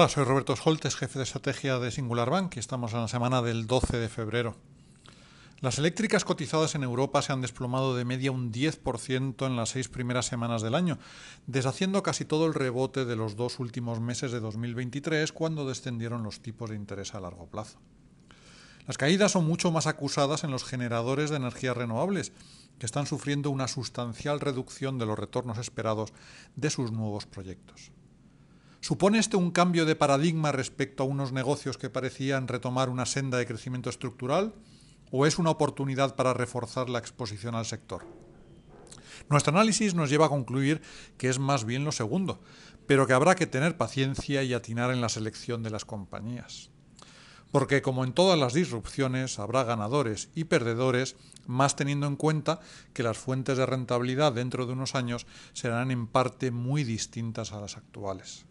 Hola, soy Roberto Scholtes, jefe de estrategia de Singular Bank y estamos en la semana del 12 de febrero. Las eléctricas cotizadas en Europa se han desplomado de media un 10% en las seis primeras semanas del año, deshaciendo casi todo el rebote de los dos últimos meses de 2023 cuando descendieron los tipos de interés a largo plazo. Las caídas son mucho más acusadas en los generadores de energías renovables, que están sufriendo una sustancial reducción de los retornos esperados de sus nuevos proyectos. ¿Supone esto un cambio de paradigma respecto a unos negocios que parecían retomar una senda de crecimiento estructural? ¿O es una oportunidad para reforzar la exposición al sector? Nuestro análisis nos lleva a concluir que es más bien lo segundo, pero que habrá que tener paciencia y atinar en la selección de las compañías. Porque como en todas las disrupciones habrá ganadores y perdedores, más teniendo en cuenta que las fuentes de rentabilidad dentro de unos años serán en parte muy distintas a las actuales.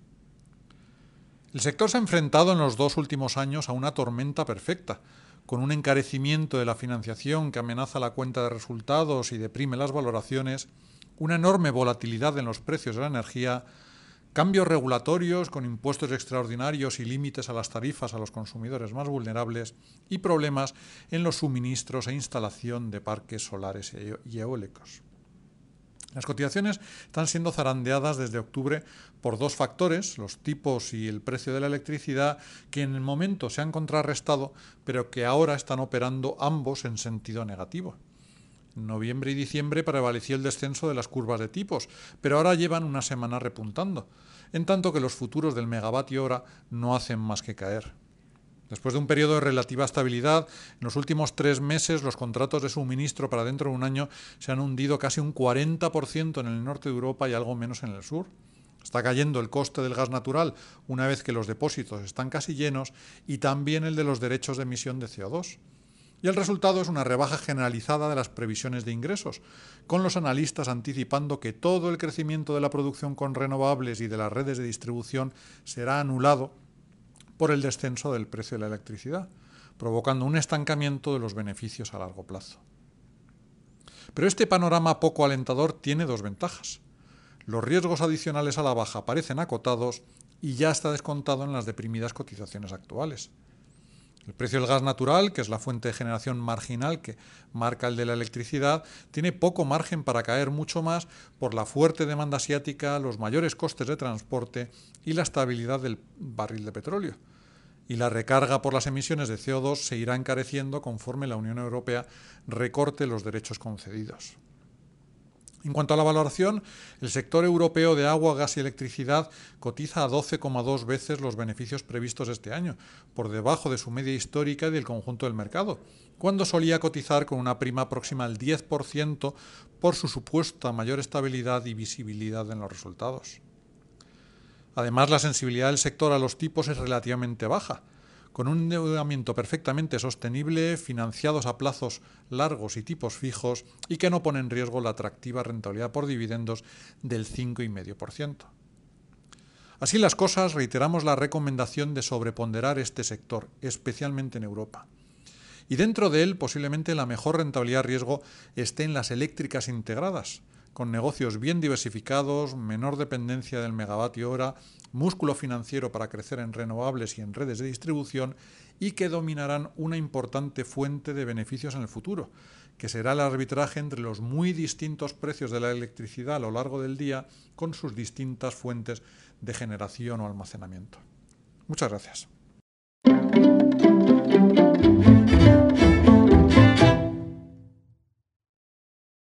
El sector se ha enfrentado en los dos últimos años a una tormenta perfecta, con un encarecimiento de la financiación que amenaza la cuenta de resultados y deprime las valoraciones, una enorme volatilidad en los precios de la energía, cambios regulatorios con impuestos extraordinarios y límites a las tarifas a los consumidores más vulnerables y problemas en los suministros e instalación de parques solares y eólicos. Las cotizaciones están siendo zarandeadas desde octubre por dos factores, los tipos y el precio de la electricidad, que en el momento se han contrarrestado, pero que ahora están operando ambos en sentido negativo. En noviembre y diciembre prevaleció el descenso de las curvas de tipos, pero ahora llevan una semana repuntando, en tanto que los futuros del megavatio hora no hacen más que caer. Después de un periodo de relativa estabilidad, en los últimos tres meses los contratos de suministro para dentro de un año se han hundido casi un 40% en el norte de Europa y algo menos en el sur. Está cayendo el coste del gas natural una vez que los depósitos están casi llenos y también el de los derechos de emisión de CO2. Y el resultado es una rebaja generalizada de las previsiones de ingresos, con los analistas anticipando que todo el crecimiento de la producción con renovables y de las redes de distribución será anulado por el descenso del precio de la electricidad, provocando un estancamiento de los beneficios a largo plazo. Pero este panorama poco alentador tiene dos ventajas. Los riesgos adicionales a la baja parecen acotados y ya está descontado en las deprimidas cotizaciones actuales. El precio del gas natural, que es la fuente de generación marginal que marca el de la electricidad, tiene poco margen para caer mucho más por la fuerte demanda asiática, los mayores costes de transporte y la estabilidad del barril de petróleo. Y la recarga por las emisiones de CO2 se irá encareciendo conforme la Unión Europea recorte los derechos concedidos. En cuanto a la valoración, el sector europeo de agua, gas y electricidad cotiza a 12,2 veces los beneficios previstos este año, por debajo de su media histórica y del conjunto del mercado, cuando solía cotizar con una prima próxima al 10% por su supuesta mayor estabilidad y visibilidad en los resultados. Además, la sensibilidad del sector a los tipos es relativamente baja, con un endeudamiento perfectamente sostenible, financiados a plazos largos y tipos fijos, y que no pone en riesgo la atractiva rentabilidad por dividendos del 5,5%. Así las cosas, reiteramos la recomendación de sobreponderar este sector, especialmente en Europa. Y dentro de él, posiblemente la mejor rentabilidad riesgo esté en las eléctricas integradas, con negocios bien diversificados, menor dependencia del megavatio hora, músculo financiero para crecer en renovables y en redes de distribución y que dominarán una importante fuente de beneficios en el futuro, que será el arbitraje entre los muy distintos precios de la electricidad a lo largo del día con sus distintas fuentes de generación o almacenamiento. Muchas gracias.